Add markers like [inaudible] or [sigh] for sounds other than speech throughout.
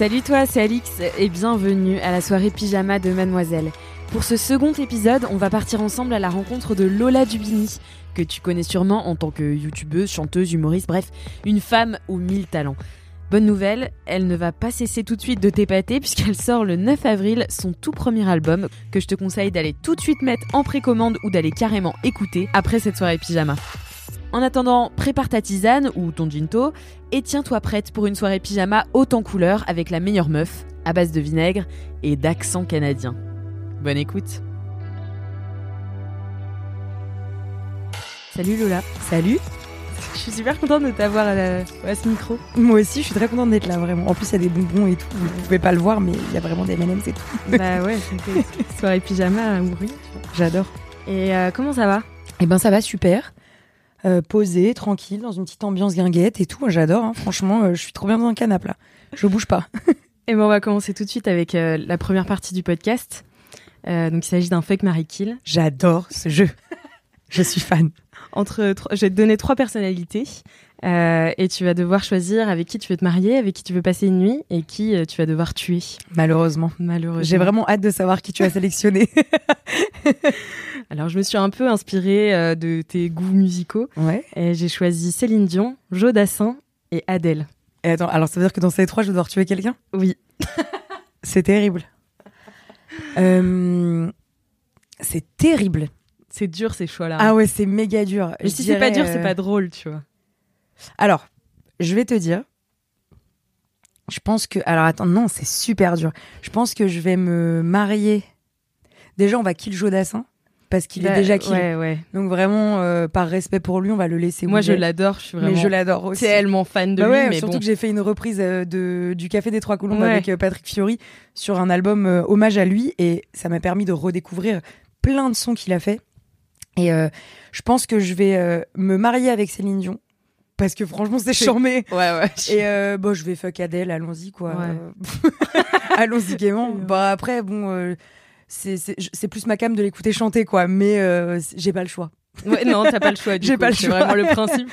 Salut toi, c'est Alix et bienvenue à la soirée pyjama de Mademoiselle. Pour ce second épisode, on va partir ensemble à la rencontre de Lola Dubini, que tu connais sûrement en tant que youtubeuse, chanteuse, humoriste, bref, une femme aux mille talents. Bonne nouvelle, elle ne va pas cesser tout de suite de t'épater puisqu'elle sort le 9 avril son tout premier album que je te conseille d'aller tout de suite mettre en précommande ou d'aller carrément écouter après cette soirée pyjama. En attendant, prépare ta tisane ou ton ginto et tiens-toi prête pour une soirée pyjama haute en couleur avec la meilleure meuf, à base de vinaigre et d'accent canadien. Bonne écoute. Salut Lola. Salut. Je suis super contente de t'avoir à, la- à ce micro. Moi aussi, je suis très contente d'être là, vraiment. En plus, il y a des bonbons et tout. Vous pouvez pas le voir, mais il y a vraiment des M&M's et tout. bah ouais, c'était [laughs] soirée pyjama à mourir. J'adore. Et euh, comment ça va? Eh ben, ça va super. Euh, posé, tranquille, dans une petite ambiance guinguette et tout. J'adore. hein. Franchement, euh, je suis trop bien dans un canapé là. Je bouge pas. [laughs] Et bon, on va commencer tout de suite avec euh, la première partie du podcast. Donc il s'agit d'un fake Marie Kill. J'adore ce jeu. je suis fan. Entre, je vais te donner trois personnalités et tu vas devoir choisir avec qui tu veux te marier, avec qui tu veux passer une nuit et qui tu vas devoir tuer. Malheureusement. Malheureusement. J'ai vraiment hâte de savoir qui tu as sélectionné. [laughs] Alors je me suis un peu inspirée euh, de tes goûts musicaux ouais. et j'ai choisi Céline Dion, Joe Dassin et Adèle. Et attends, alors ça veut dire que dans ces trois, je vais devoir tuer quelqu'un? Oui. [laughs] C'est terrible. Euh, c'est terrible. C'est dur ces choix-là. Ah ouais, c'est méga dur. Mais Je si c'est pas dur, c'est euh, pas drôle, tu vois. Alors, je vais te dire. Je pense que. Alors attends, non, c'est super dur. Je pense que je vais me marier. Déjà, on va kill Joe Dassin. Parce qu'il est déjà kill. Ouais, ouais. Donc vraiment, euh, par respect pour lui, on va le laisser. Moi, je l'adore, je suis vraiment Mais je l'adore aussi. tellement fan de Bah lui, ouais, mais surtout bon. que j'ai fait une reprise euh, de, du Café des Trois Colombes avec euh, Patrick Fiori sur un album hommage à lui et ça m'a permis de redécouvrir plein de sons qu'il a fait. Et je pense que je vais me marier avec Céline Dion parce que franchement c'est charmé. [laughs] Ouais, ouais. Et euh, bon, je vais fuck Adèle, allons-y quoi. Ouais. [laughs] Allons-y gaiement. Bah après, bon, euh, c'est c'est c'est plus ma cam de l'écouter chanter quoi, mais euh, j'ai pas le choix. Ouais, non, t'as pas le choix. [laughs] J'ai pas le C'est choix. vraiment le [laughs] principe.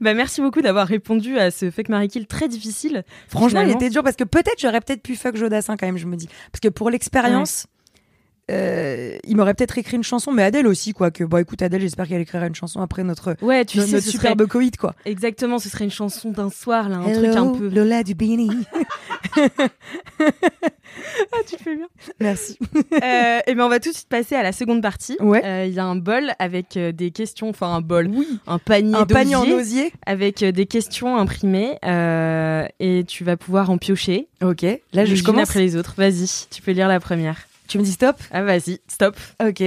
bah, merci beaucoup d'avoir répondu à ce fake Marie Kill très difficile. Franchement, il était dur parce que peut-être j'aurais peut-être pu fuck Jodassin quand même, je me dis. Parce que pour l'expérience, euh, il m'aurait peut-être écrit une chanson, mais Adèle aussi, quoi. Que bon, écoute, Adèle, j'espère qu'elle écrira une chanson après notre, Ouais, tu notre sais, ce serait... superbe Covid, quoi. exactement, ce serait une chanson d'un soir, là, un truc un peu. Lola du Bini. [laughs] [laughs] Ah, tu fais bien. Merci. euh, et ben, on va tout de suite passer à la seconde partie. Ouais. Euh, Il y a un bol avec euh, des questions, enfin un bol, Oui. un panier, Un panier en osier. avec des questions imprimées et tu vas pouvoir en piocher. Ok. Là, je, les je unes commence. après les autres. Vas-y, tu peux lire la première. Tu me dis stop Ah, vas-y, stop. Ok.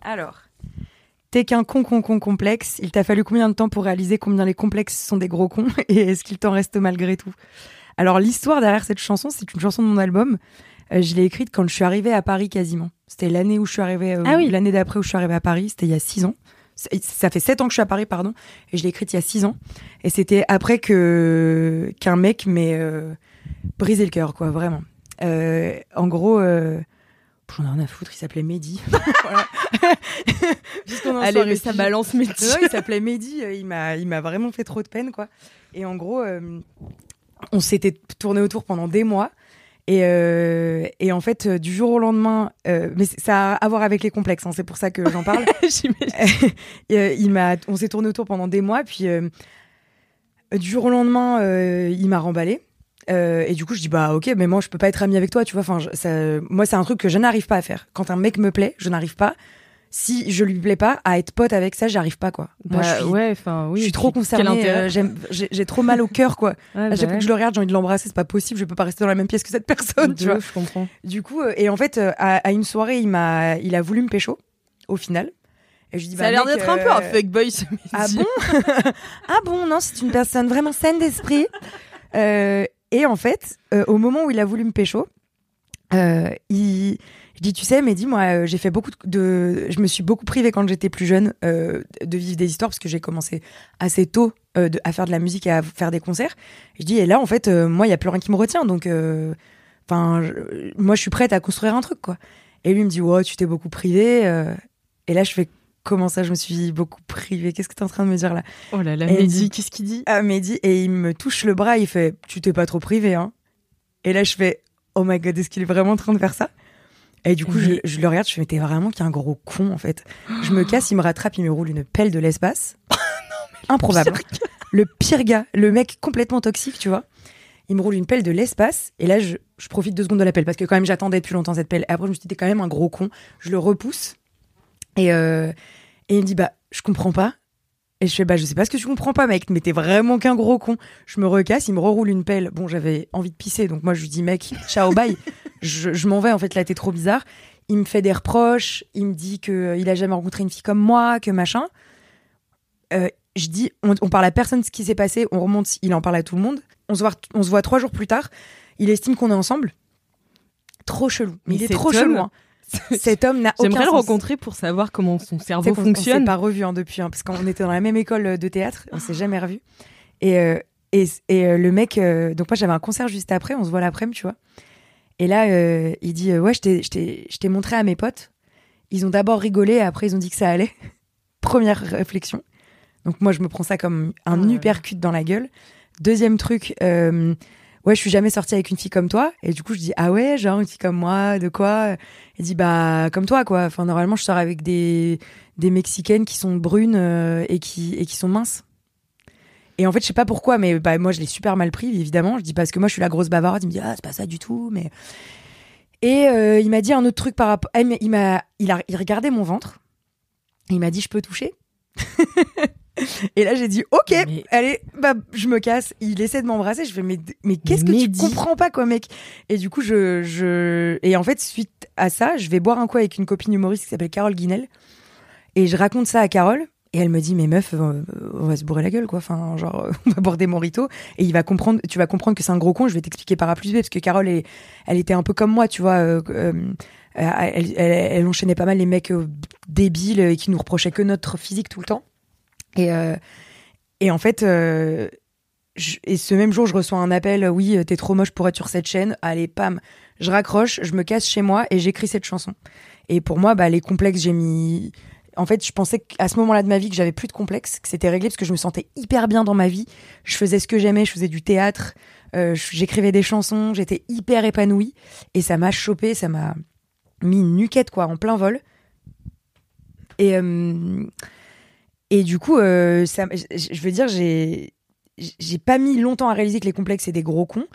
Alors. T'es qu'un con con con complexe. Il t'a fallu combien de temps pour réaliser combien les complexes sont des gros cons [laughs] Et est-ce qu'il t'en reste malgré tout? Alors, l'histoire derrière cette chanson, c'est une chanson de mon album. Euh, je l'ai écrite quand je suis arrivée à Paris quasiment. C'était l'année où je suis arrivée, euh, Ah oui. l'année d'après où je suis arrivée à Paris. C'était il y a six ans. Ça fait sept ans que je suis à Paris, pardon. Et je l'ai écrite il y a six ans. Et c'était après que qu'un mec m'ait euh, brisé le cœur, quoi, vraiment. Euh, en gros, euh, j'en ai rien à foutre. Il s'appelait Mehdi. [laughs] [laughs] Puisqu'on en Allez, mais ça balance Ouais, il s'appelait Mehdi, euh, il m'a, il m'a vraiment fait trop de peine, quoi. Et en gros, euh, on s'était tourné autour pendant des mois. Et, euh, et en fait, du jour au lendemain, euh, mais ça a à voir avec les complexes, hein, c'est pour ça que j'en parle. [laughs] Il m'a, on s'est tourné autour pendant des mois, puis du jour au lendemain, il m'a remballé. Euh, et du coup, je dis bah ok, mais moi je peux pas être amie avec toi, tu vois. Enfin, je- ça- moi c'est un truc que je n'arrive pas à faire. Quand un mec me plaît, je n'arrive pas. si je lui plais pas, à être pote avec ça, j'arrive pas quoi. Moi, Bah, je suis, ouais, enfin, oui. je suis trop concernée. euh, J'ai trop mal au cœur quoi. [laughs] Ouais, bah que je le regarde, j'ai envie de l'embrasser, c'est pas possible, je peux pas rester dans la même pièce que cette personne, tu vois. je comprends. Du coup, euh, et en fait, euh, à, à une soirée, il m'a, il a voulu me pécho, au final. Et je dis, Ça bah, a l'air mec, d'être un peu un euh, fuckboy ce Ah bon? [laughs] Ah bon, non, c'est une personne vraiment saine d'esprit. Euh, et en fait, euh, au moment où il a voulu me pécho, euh, il, je dis, tu sais, mais dis-moi, euh, j'ai fait beaucoup de, je me suis beaucoup privée quand j'étais plus jeune euh, de vivre des histoires parce que j'ai commencé assez tôt à faire de la musique et à faire des concerts. Je dis, et là, en fait, moi, il y a plus rien qui me retient, donc, enfin, moi, je suis prête à construire un truc, quoi. Et lui il me dit, ouais, tu t'es beaucoup privée. et là, je fais, comment ça, je me suis beaucoup privée Qu'est-ce que tu es en train de me dire là? Oh là là, Et Mehdi, qu'est-ce qu'il dit? Ah, Mehdi, et il me touche le bras, il fait Tu t'es pas trop privé, hein Et là, je fais Oh my god, est-ce qu'il est vraiment en train de faire ça? Et du coup, je, le regarde, je fais Mais t'es vraiment qu'un gros con, en fait. Je me [gasps] casse, il me rattrape, il me roule une pelle de l'espace. [laughs] Improbable. hein. Le pire gars, le mec complètement toxique, tu vois. Il me roule une pelle de l'espace, et là, je, je profite deux secondes de la pelle, parce que quand même, j'attendais depuis longtemps cette pelle. Et après, je me suis dit T'es quand même un gros con. Je le repousse, et, euh, et il me dit Bah, je comprends pas. Et je fais, bah, je sais pas ce que tu comprends pas, mec, mais t'es vraiment qu'un gros con. Je me recasse, il me reroule une pelle. Bon, j'avais envie de pisser, donc moi, je lui dis, mec, ciao, bye. [laughs] je je m'en vais, en fait, là, t'es trop bizarre. Il me fait des reproches, il me dit que euh, il a jamais rencontré une fille comme moi, que machin. Euh, je dis, on, on parle à personne de ce qui s'est passé, on remonte, il en parle à tout le monde. On se voit, on se voit trois jours plus tard. Il estime qu'on est ensemble. Trop chelou. Mais, Mais il est cet trop chelou. hein. [laughs] Cet homme n'a aucun J'aimerais le rencontrer pour savoir comment son cerveau qu'on- On fonctionne. s'est pas revu hein, depuis, hein, parce qu'on était dans la même école de théâtre, on s'est jamais revu. Et, euh, et, et euh, le mec, euh, donc moi j'avais un concert juste après, on se voit l'après-midi, tu vois. Et là, euh, il dit euh, ouais, je t'ai- montré à mes potes. Ils ont d'abord rigolé, après ils ont dit que ça allait. [laughs] Première réflexion. Donc moi je me prends ça comme un uppercut dans la gueule. Deuxième truc, euh, ouais, je suis jamais sortie avec une fille comme toi. Et du coup je dis ah ouais, genre une fille comme moi, de quoi? Il dit bah comme toi quoi. Enfin normalement je sors avec des des mexicaines qui sont brunes euh, et qui et qui sont minces. Et en fait je sais pas pourquoi, mais bah moi je l'ai super mal pris évidemment. Je dis parce que moi je suis la grosse bavarde. Il me dit ah c'est pas ça du tout, mais et euh, il m'a dit un autre truc par rapport. M'a- il il a il regardait mon ventre. Il m'a dit je peux toucher. [laughs] Et là, j'ai dit, OK, Mais- allez, bah, je me casse. Il essaie de m'embrasser. Je fais, mais, mais qu'est-ce que tu comprends pas, quoi, mec? Et du coup, je, je, et en fait, suite à ça, je vais boire un coup avec une copine humoriste qui s'appelle Carole Guinel. Et je raconte ça à Carole. Et elle me dit, mais meuf, euh, on va se bourrer la gueule, quoi. Enfin, genre, euh, [laughs] on va boire des moritos. Et il va comprendre, tu vas comprendre que c'est un gros con. Je vais t'expliquer par A plus B, parce que Carole, est, elle était un peu comme moi, tu vois. euh, euh, elle, elle, elle enchaînait pas mal les mecs euh, débiles et qui nous reprochaient que notre physique tout le temps. Et, euh, et en fait, euh, je- et ce même jour, je reçois un appel. euh, Oui, t'es trop moche pour être sur cette chaîne. Allez, pam, je raccroche, je me casse chez moi et j'écris cette chanson. Et pour moi, bah, les complexes, j'ai mis. En fait, je pensais qu'à ce moment-là de ma vie, que j'avais plus de complexes, que c'était réglé parce que je me sentais hyper bien dans ma vie. Je faisais ce que j'aimais, je faisais du théâtre, euh, j'écrivais des chansons, j'étais hyper épanouie. Et ça m'a chopé, ça m'a mis une nuquette, quoi, en plein vol. Et, euh, et du coup, euh, ça, je, veux dire, j'ai j'ai pas mis longtemps à réaliser que les complexes c'est des gros cons.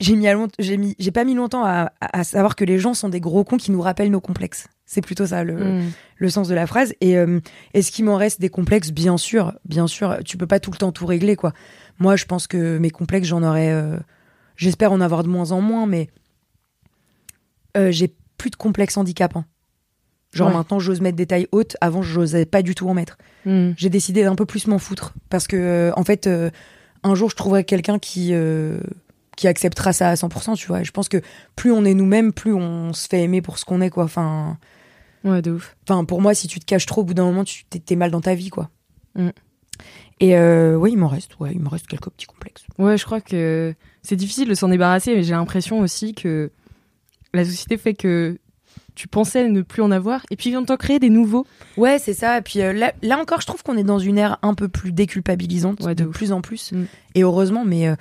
J'ai mis à long- j'ai mis j'ai pas mis longtemps à, savoir que les gens sont des gros cons qui nous rappellent nos complexes. C'est plutôt ça le, Mm. le sens de la phrase. Et euh, est-ce qu'il m'en reste des complexes? Bien sûr, bien sûr. Tu peux pas tout le temps tout régler, quoi. Moi, je pense que mes complexes, j'en aurais. euh, J'espère en avoir de moins en moins, mais euh, j'ai plus de complexes handicapants. Genre Ouais. maintenant, j'ose mettre des tailles hautes. Avant, j'osais pas du tout en mettre. Mm. J'ai décidé d'un peu plus m'en foutre parce que euh, en fait, euh, un jour, je trouverai quelqu'un qui euh, qui acceptera ça à 100%. Tu vois. Et je pense que plus on est nous-mêmes, plus on se fait aimer pour ce qu'on est, quoi. Enfin. Ouais, de ouf. Enfin, pour moi, si tu te caches trop, au bout d'un moment, tu t'es mal dans ta vie, quoi. Mm. Et oui, il m'en reste. Ouais, il me reste quelques petits complexes. Ouais, je crois que c'est difficile de s'en débarrasser, mais j'ai l'impression aussi que la société fait que tu pensais ne plus en avoir, et puis vient t'en créer des nouveaux. Ouais, c'est ça. Et puis euh, là, là encore, je trouve qu'on est dans une ère un peu plus déculpabilisante, Ouais, de plus en plus. Mm. Et heureusement, mais euh,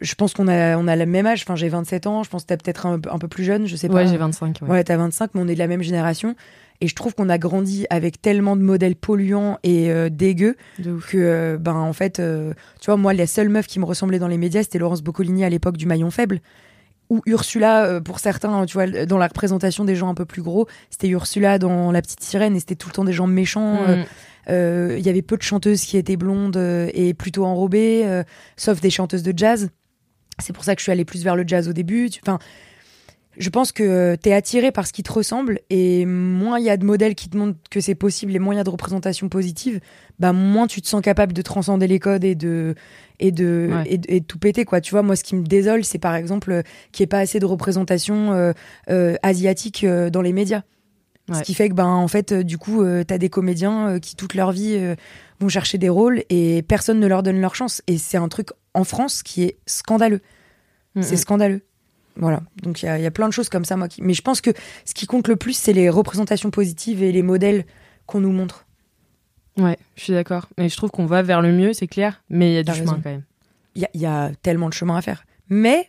je pense qu'on a, on a le même âge. Enfin, j'ai 27 ans. Je pense que t'es peut-être un, un peu plus jeune. Je sais pas. Ouais, j'ai 25. Ouais. Ouais, t'as 25, mais on est de la même génération. Et je trouve qu'on a grandi avec tellement de modèles polluants et euh, dégueux que, euh, ben, en fait, euh, tu vois, moi, la seule meuf qui me ressemblait dans les médias, c'était Laurence Boccolini à l'époque du Maillon Faible, ou Ursula euh, pour certains, tu vois, dans la représentation des gens un peu plus gros, c'était Ursula dans La Petite Sirène et c'était tout le temps des gens méchants. euh, Mm. euh, Il y avait peu de chanteuses qui étaient blondes et plutôt enrobées, euh, sauf des chanteuses de jazz. C'est pour ça que je suis allée plus vers le jazz au début. Tu- Enfin, je pense que t'es attiré par ce qui te ressemble et moins il y a de modèles qui te montrent que c'est possible et moins il y a de représentations positives, bah moins tu te sens capable de transcender les codes et de et de Ouais. et, de- et de tout péter quoi. Tu vois, moi ce qui me désole, c'est par exemple euh, qu'il n'y ait pas assez de représentation euh, euh, asiatique euh, dans les médias. Ce qui fait que ben en fait du coup t'as des comédiens qui toute leur vie vont chercher des rôles et personne ne leur donne leur chance et c'est un truc en France qui est scandaleux. Mm, C'est mm. scandaleux. Voilà. Donc il y a, y a plein de choses comme ça, moi. Qui... Mais je pense que ce qui compte le plus, c'est les représentations positives et les modèles qu'on nous montre. Ouais, je suis d'accord. Mais je trouve qu'on va vers le mieux, c'est clair. Mais il y a du chemin raison. quand même. Il y y a tellement de chemin à faire. Mais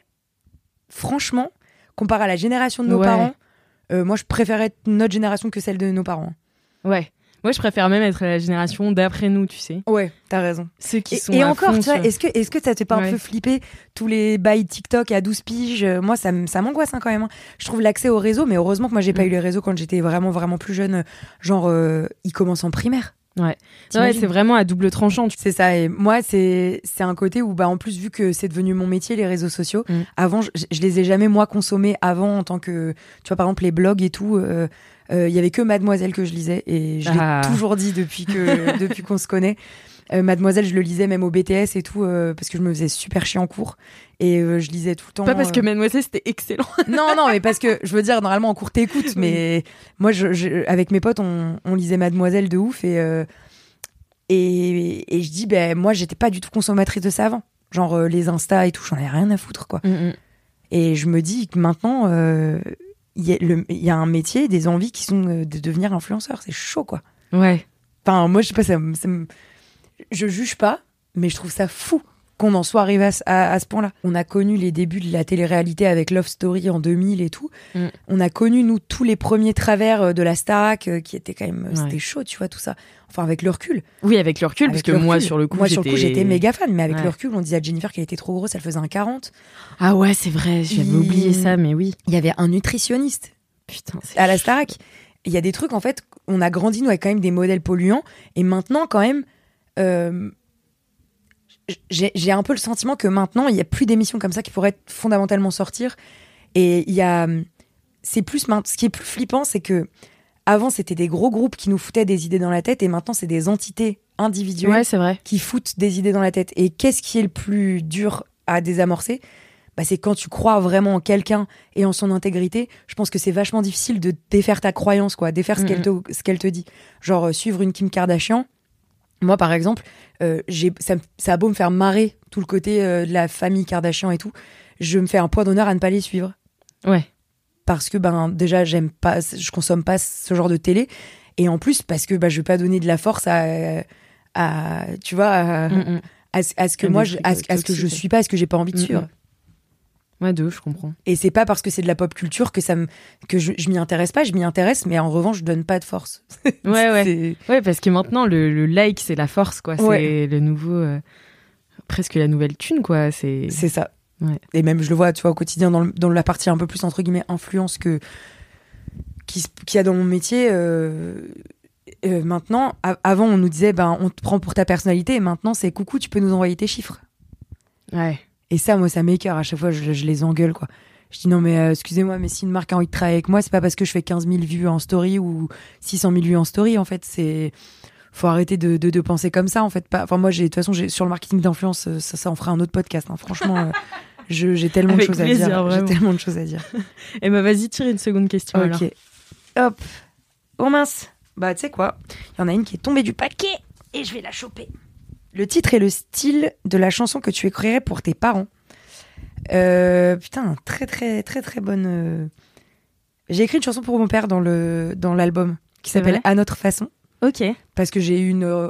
franchement, comparé à la génération de nos Ouais. parents, euh, moi je préférais être notre génération que celle de nos parents. Ouais. Moi, je préfère même être la génération d'après nous, tu sais. Ouais, t'as raison. Ceux qui Et, sont. et encore, fond tu vois, est-ce que, est-ce que ça te fait pas un peu flipper tous les bails TikTok à 12 piges? Euh, Moi, ça, ça m'angoisse hein, quand même. hein. Je trouve l'accès au réseau, mais heureusement que moi, j'ai pas Mm. eu les réseaux quand j'étais vraiment, vraiment plus jeune. euh, Genre, euh, ils commencent en primaire. Ouais. C'est vraiment à double tranchant. tu- C'est ça. Et moi, c'est c'est un côté où, bah, en plus, vu que c'est devenu mon métier, les réseaux sociaux, Mm. avant, je, je les ai jamais, moi, consommés avant en tant que. Tu vois, par exemple, les blogs et tout. euh, euh, Il y avait que Mademoiselle que je lisais. Et je Ah. l'ai toujours dit depuis que [laughs] depuis qu'on se connaît. Euh, Mademoiselle, je le lisais même au BTS et tout, euh, parce que je me faisais super chier en cours. Et euh, je lisais tout le temps. Pas parce que Mademoiselle, c'était excellent. [laughs] non, non, mais parce que je veux dire, normalement en cours t'écoutes, mais moi, je, je- avec mes potes, on, on lisait Mademoiselle de ouf et et, et je dis, ben moi, j'étais pas du tout consommatrice de ça avant, genre les Insta et tout, j'en avais rien à foutre quoi. Et je me dis que maintenant, euh, il y, a y un métier, des envies qui sont de devenir influenceur, c'est chaud quoi. Ouais. Enfin, moi, je sais pas, ça, ça me- je juge pas, mais je trouve ça fou qu'on en soit arrivé à, ce- à- à ce point-là. On a connu les débuts de la télé-réalité avec Love Story en 2000 et tout. Mm. On a connu, nous, tous les premiers travers euh, de la Starac, euh, qui étaient quand même, Ouais. c'était chaud, tu vois, tout ça. Enfin, avec le recul. Oui, avec le recul, Avec parce que moi, recul. sur le coup, moi, sur le coup, j'étais méga fan, mais avec Ouais. le recul, on disait à Jennifer qu'elle était trop grosse, elle faisait un 40. Ah ouais, c'est vrai, j'avais Il- oublié ça, mais oui. Il y avait un nutritionniste Putain, c'est à la Starac. Il y a des trucs, en fait, on a grandi, nous, avec quand même des modèles polluants. Et maintenant, quand même, euh, j'ai j'ai un peu le sentiment que maintenant, il n'y a plus d'émissions comme ça qui pourraient fondamentalement sortir. Et il y a. C'est plus. Ce qui est plus flippant, c'est que. Avant, c'était des gros groupes qui nous foutaient des idées dans la tête. Et maintenant, c'est des entités individuelles Ouais, c'est vrai. qui foutent des idées dans la tête. Et qu'est-ce qui est le plus dur à désamorcer? Bah, C'est quand tu crois vraiment en quelqu'un et en son intégrité. Je pense que c'est vachement difficile de défaire ta croyance, quoi, défaire ce qu'elle te, ce qu'elle te dit. Genre, euh, suivre une Kim Kardashian. Moi, par exemple, euh, ça, a beau me faire marrer tout le côté euh, de la famille Kardashian et tout. Je me fais un point d'honneur à ne pas les suivre. Ouais. Parce que, ben, déjà, j'aime pas, je consomme pas ce genre de télé. Et en plus, parce que bah, je vais pas donner de la force à, à tu vois, à, Mm, mm. à, ce- à ce que moi je, trucs, à, ce- à ce que je suis pas à ce que j'ai pas envie de Mm, suivre mm. Ouais, de ouf, je comprends. et c'est pas parce que c'est de la pop culture que ça me que je, je m'y intéresse pas je m'y intéresse mais en revanche je donne pas de force [laughs] Ouais, ouais. Ouais, parce que maintenant, le, le like, c'est la force, quoi. C'est Ouais. le nouveau. euh, presque la nouvelle thune, quoi. C'est. c'est ça Ouais. et même je le vois tu vois au quotidien dans, le- dans la partie un peu plus entre guillemets influence que qu'il y a dans mon métier euh, euh, maintenant avant on nous disait ben on te prend pour ta personnalité et maintenant c'est coucou tu peux nous envoyer tes chiffres Ouais. Et ça, moi, ça m'écœure. À chaque fois, je, je les engueule, quoi. Je dis non, mais euh, excusez-moi, mais si une marque a envie de travailler avec moi, c'est pas parce que je fais 15 000 vues en story ou 600 000 vues en story. En fait, c'est. Faut arrêter de, de, de penser comme ça, en fait. Pas... Enfin, moi, j'ai, de toute façon, j'ai, sur le marketing d'influence, euh, ça, ça en fera un autre podcast. hein. Franchement, euh, [laughs] j'ai tellement de choses plaisir, à dire. J'ai tellement de choses à dire. [laughs] Et bah, vas-y, tire une seconde question, alors. ok. Hop. Oh mince. Bah, tu sais quoi? Il y en a une qui est tombée du paquet et je vais la choper. Le titre et le style de la chanson que tu écrirais pour tes parents. Euh, putain, très très très très bonne. euh. J'ai écrit une chanson pour mon père dans le dans l'album qui s'appelle À notre façon Ok. parce que j'ai eu une euh,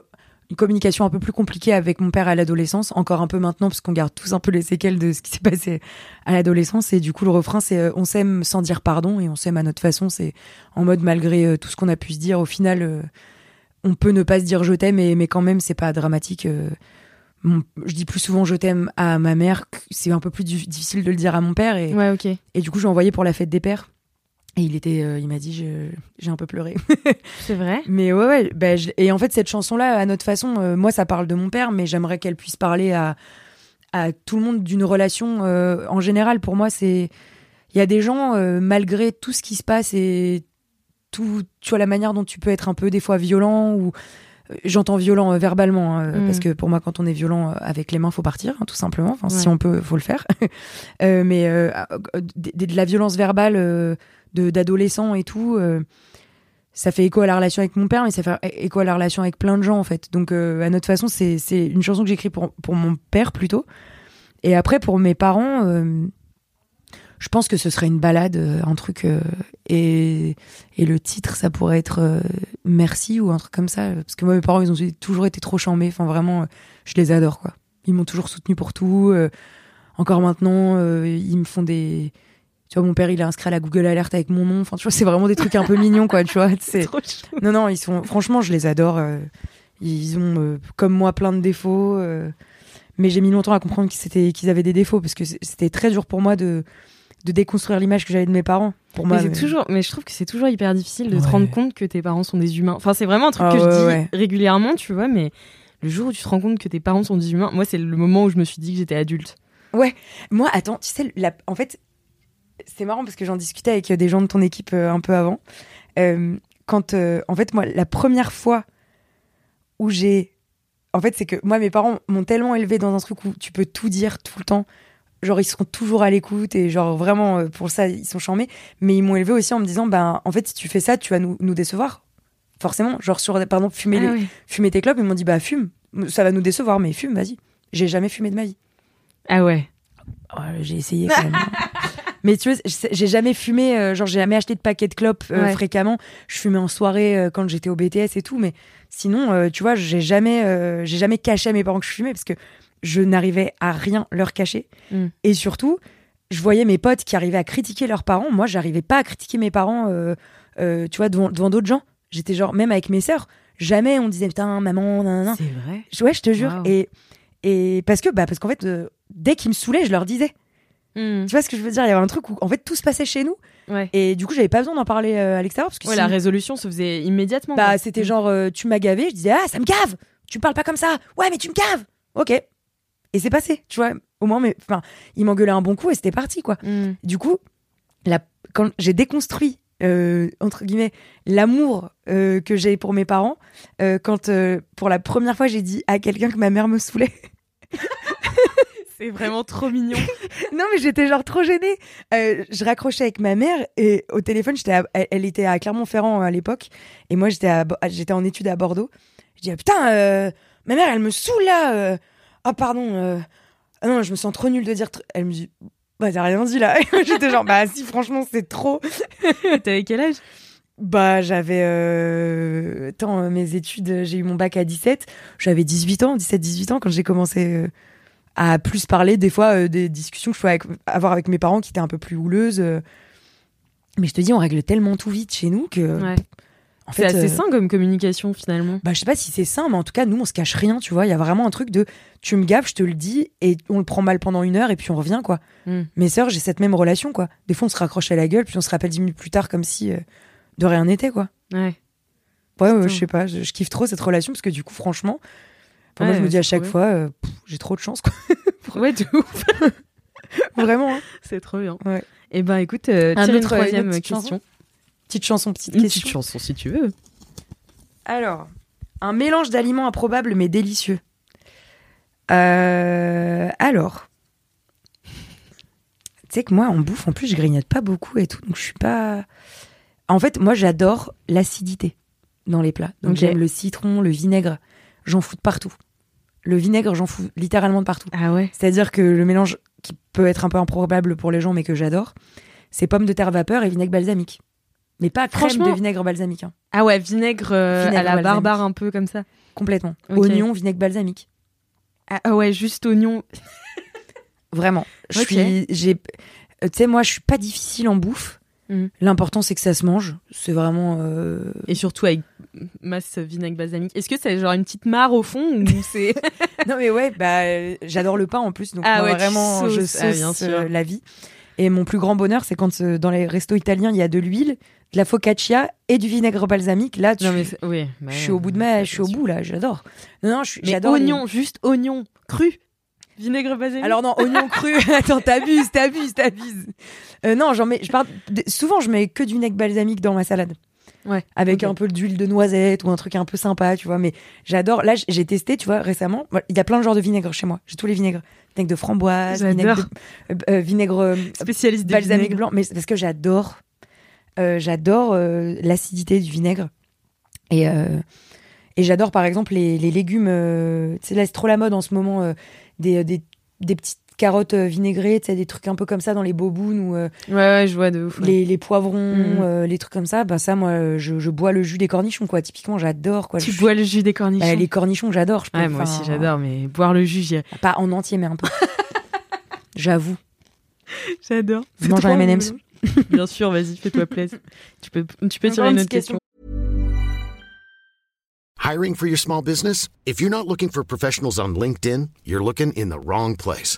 une communication un peu plus compliquée avec mon père à l'adolescence, encore un peu maintenant parce qu'on garde tous un peu les séquelles de ce qui s'est passé à l'adolescence et du coup le refrain c'est on s'aime sans dire pardon et on s'aime à notre façon, c'est en mode malgré tout ce qu'on a pu se dire au final on peut ne pas se dire je t'aime mais, mais quand même c'est pas dramatique euh. mon- je dis plus souvent je t'aime à ma mère. C'est un peu plus difficile de le dire à mon père. Et, Ouais, ok. et du coup, je l'ai envoyé pour la fête des pères. Et il était, euh, il m'a dit, j'ai un peu pleuré. [laughs] C'est vrai? Mais ouais, ouais. bah, je- et en fait, cette chanson-là, à notre façon, euh, moi, ça parle de mon père, mais j'aimerais qu'elle puisse parler à, à tout le monde d'une relation euh, en général. Pour moi, c'est. Il y a des gens, malgré tout ce qui se passe et tout, tu vois, la manière dont tu peux être un peu des fois violent ou. euh, J'entends violent euh, verbalement, hein, Mm. parce que pour moi, quand on est violent euh, avec les mains, faut partir, hein, tout simplement. Enfin, Si on peut, faut le faire. [laughs] Euh, mais euh, euh, de, de la violence verbale euh, d'adolescents et tout, euh, ça fait écho à la relation avec mon père, mais ça fait écho à la relation avec plein de gens en fait. Donc euh, à notre façon, c'est c'est une chanson que j'écris pour pour mon père plutôt. Et après pour mes parents, euh, je pense que ce serait une balade, euh, un truc euh, et et le titre ça pourrait être euh, merci ou un truc comme ça. Parce que moi mes parents ils ont toujours été trop chambés. Enfin vraiment, je les adore quoi. Ils m'ont toujours soutenu pour tout. encore maintenant, ils me font des tu vois, mon père, il est inscrit à la Google Alert avec mon nom. Enfin, tu vois, c'est vraiment des trucs un peu mignons, quoi, tu vois. [laughs] C'est... Non, non, ils sont. Franchement, je les adore. Ils ont, comme moi, plein de défauts. Mais j'ai mis longtemps à comprendre qu'ils, avaient des défauts parce que c'était très dur pour moi de, de déconstruire l'image que j'avais de mes parents. Pour moi, mais, toujours, mais je trouve que c'est toujours hyper difficile de te Ouais. rendre compte que tes parents sont des humains. Enfin, c'est vraiment un truc Ah que ouais, je dis ouais. régulièrement, tu vois, mais le jour où tu te rends compte que tes parents sont des humains, moi, c'est le moment où je me suis dit que j'étais adulte. Moi, attends, tu sais, la- en fait, c'est marrant parce que j'en discutais avec des gens de ton équipe euh, un peu avant. Euh, quand, euh, en fait, moi, la première fois où j'ai. En fait, c'est que moi, mes parents m'ont tellement élevé dans un truc où tu peux tout dire tout le temps. Genre, ils seront toujours à l'écoute et, genre, vraiment, euh, pour ça, ils sont charmés. Mais ils m'ont élevé aussi en me disant, ben, en fait, si tu fais ça, tu vas nous, nous décevoir. Forcément. Genre, sur, par exemple, fumer, les- Ah ouais. fumer tes clopes, ils m'ont dit, bah, fume. Ça va nous décevoir, mais fume, vas-y. J'ai jamais fumé de ma vie. Ah ouais. Oh, j'ai essayé quand même. [laughs] Mais tu vois, j'ai jamais fumé, euh, genre j'ai jamais acheté de paquet de clopes euh, Ouais. fréquemment. Je fumais en soirée euh, quand j'étais au BTS et tout, mais sinon, tu vois, j'ai jamais, j'ai jamais caché à mes parents que je fumais parce que je n'arrivais à rien leur cacher. Mm. Et surtout, je voyais mes potes qui arrivaient à critiquer leurs parents. Moi, j'arrivais pas à critiquer mes parents, euh, euh, tu vois, devant devant d'autres gens. J'étais genre, même avec mes sœurs, jamais on disait putain, maman, nan, nan. C'est vrai. Ouais, je te jure. Et, et parce que, bah, parce qu'en fait, euh, dès qu'ils me saoulaient, je leur disais. Hmm. Tu vois ce que je veux dire? Il y avait un truc où en fait tout se passait chez nous Ouais. et du coup j'avais pas besoin d'en parler à l'extérieur parce que Ouais, si- la résolution se faisait immédiatement. bah c'était genre euh, tu m'as gavé, je disais ah ça me gave, tu me parles pas comme ça, ouais mais tu me gaves, ok et c'est passé, tu vois au moins mais enfin il m'engueulait un bon coup et c'était parti quoi. Hmm. Du coup la, quand j'ai déconstruit euh, entre guillemets l'amour euh, que j'ai pour mes parents euh, quand pour la première fois j'ai dit à quelqu'un que ma mère me saoulait. [laughs] C'est vraiment trop mignon. [laughs] Non, mais j'étais genre trop gênée. Euh, je raccrochais avec ma mère et au téléphone, j'étais à- elle, elle était à Clermont-Ferrand à l'époque et moi j'étais en études à Bordeaux. Je dis ah, putain, euh, ma mère elle me saoule là. euh. Ah pardon. euh. Ah non, je me sens trop nulle de dire. tr- Elle me dit bah t'as rien dit là. [laughs] j'étais genre bah si franchement c'est trop. [laughs] T'avais quel âge? Bah j'avais euh... attends euh, mes études, j'ai eu mon bac à 17, j'avais 18 ans, 17 18 ans quand j'ai commencé euh, à plus parler des fois euh, des discussions que je pouvais avoir avec mes parents qui étaient un peu plus houleuses. euh. Mais je te dis on règle tellement tout vite chez nous que Ouais. En C'est fait assez euh, sain comme communication finalement. bah je sais pas si c'est ça mais en tout cas nous on se cache rien, tu vois, il y a vraiment un truc de tu me gaves, je te le dis et on le prend mal pendant une heure et puis on revient quoi. Hmm. Mes sœurs, j'ai cette même relation quoi. Des fois on se raccroche à la gueule puis on se rappelle 10 minutes plus tard comme si euh, de rien n'était quoi. Ouais. Ouais, ouais, je sais pas, je, je kiffe trop cette relation parce que du coup, franchement, enfin, moi Ouais, je me dis à chaque fois, euh, j'ai trop de chance, quoi. [laughs] Ouais, de ouf. [laughs] Vraiment. hein. C'est trop bien. Ouais. Et ben écoute, euh, Un une autre- une troisième question. Petite chanson, petite Une question. petite chanson si tu veux. Alors, un mélange d'aliments improbables mais délicieux. Euh, alors, tu sais que moi, en bouffe, en plus, je grignote pas beaucoup et tout, donc je suis pas. En fait, moi, j'adore l'acidité dans les plats. Donc j'aime le citron, le vinaigre. J'en fous de partout. Le vinaigre, j'en fous littéralement de partout. Ah ouais. C'est-à-dire que le mélange qui peut être un peu improbable pour les gens, mais que j'adore, c'est pommes de terre vapeur et vinaigre balsamique. Mais pas crème de vinaigre balsamique, hein. Ah ouais, vinaigre, euh, Vinaigre à la balsamique. barbare un peu comme ça. complètement. Oignon, vinaigre balsamique. Ah, ah ouais, juste oignon. [laughs] Vraiment. Je Ok. suis, j'ai, euh, tu sais, moi, je suis pas difficile en bouffe, Mhm. L'important, c'est que ça se mange. C'est vraiment. euh, Et surtout avec masse vinaigre balsamique. Est-ce que c'est genre une petite mare au fond ou [laughs] c'est Non, mais ouais, bah, j'adore le pain en plus. Donc, Ah ouais, vraiment, je sauces. Ah, sauce bien sûr. la vie. Et mon plus grand bonheur, c'est quand euh, dans les restos italiens, il y a de l'huile, de la focaccia et du vinaigre balsamique. Là, tu- Non mais c'est- oui. bah je suis au bout de ma, je suis au bout là, j'adore. Non, non, j'adore. les- oignon, juste oignon cru. Vinaigre balsamique. Alors non, oignon cru. [laughs] [laughs] Attends, t'abuses, t'abuses, t'abuses. Euh, non, j'en mets. Je parle. Souvent, je mets que du vinaigre balsamique dans ma salade. Ouais. Avec un peu d'huile de noisette ou un truc un peu sympa, tu vois. Mais j'adore. Là, j'ai testé, tu vois, récemment. Il y a plein de genres de vinaigre chez moi. J'ai tous les vinaigres. Vinaigre de framboise, vinaigre, de- euh, euh, vinaigre euh, spécialiste des balsamique vinaigres. blanc. Mais c'est parce que j'adore. euh, j'adore euh, l'acidité du vinaigre. Et, et j'adore, par exemple, les, les légumes. tu sais, là, c'est trop la mode en ce moment. des, des, des petites carottes euh, vinaigrées, tu sais, des trucs un peu comme ça dans les bobounes ou euh, Ouais ouais, je vois de ouf. ouais. les, les poivrons, Mhm. euh, les trucs comme ça. Bah ça, moi, je, je bois le jus des cornichons, quoi. Typiquement, j'adore, quoi. Tu Je- bois le jus des cornichons? Bah, les cornichons, j'adore. Ouais, moi aussi j'adore, mais boire le jus, j'irais. Pas en entier, mais un peu. [laughs] J'avoue. J'adore. Je mange un M&M's. Bien sûr, vas-y, fais-toi plaisir. Tu peux, tu peux tirer une autre question. Hiring for your small business? If you're not looking for professionals on LinkedIn, you're looking in the wrong place.